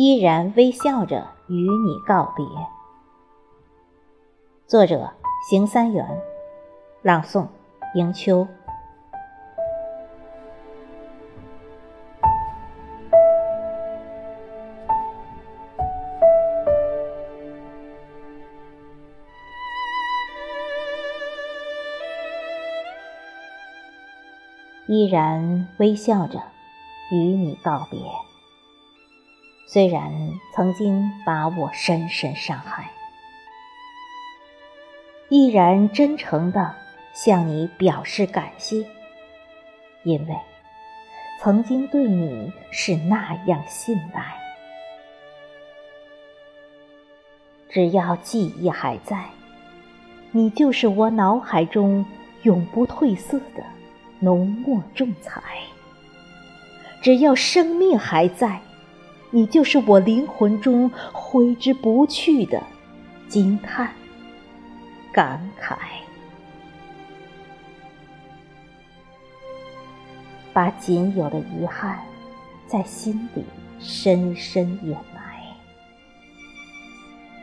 依然微笑着与你告别。作者：邢三元，朗诵：迎秋。依然微笑着与你告别，虽然曾经把我深深伤害，依然真诚的向你表示感谢，因为曾经对你是那样信赖。只要记忆还在，你就是我脑海中永不褪色的。浓墨重彩，只要生命还在，你就是我灵魂中挥之不去的惊叹、感慨。把仅有的遗憾在心底深深掩埋，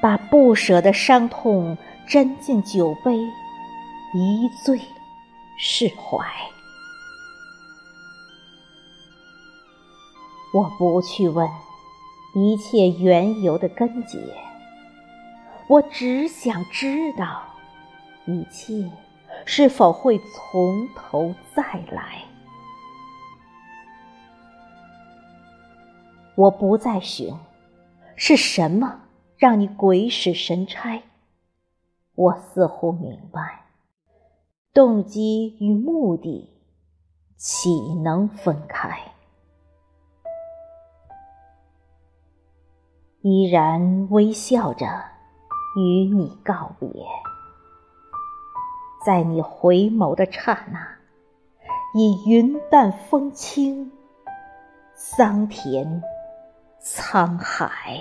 把不舍的伤痛斟进酒杯，一醉释怀。我不去问一切缘由的根结，我只想知道一切是否会从头再来。我不再寻是什么让你鬼使神差，我似乎明白，动机与目的岂能分开？依然微笑着与你告别，在你回眸的刹那，已云淡风轻，桑田沧海。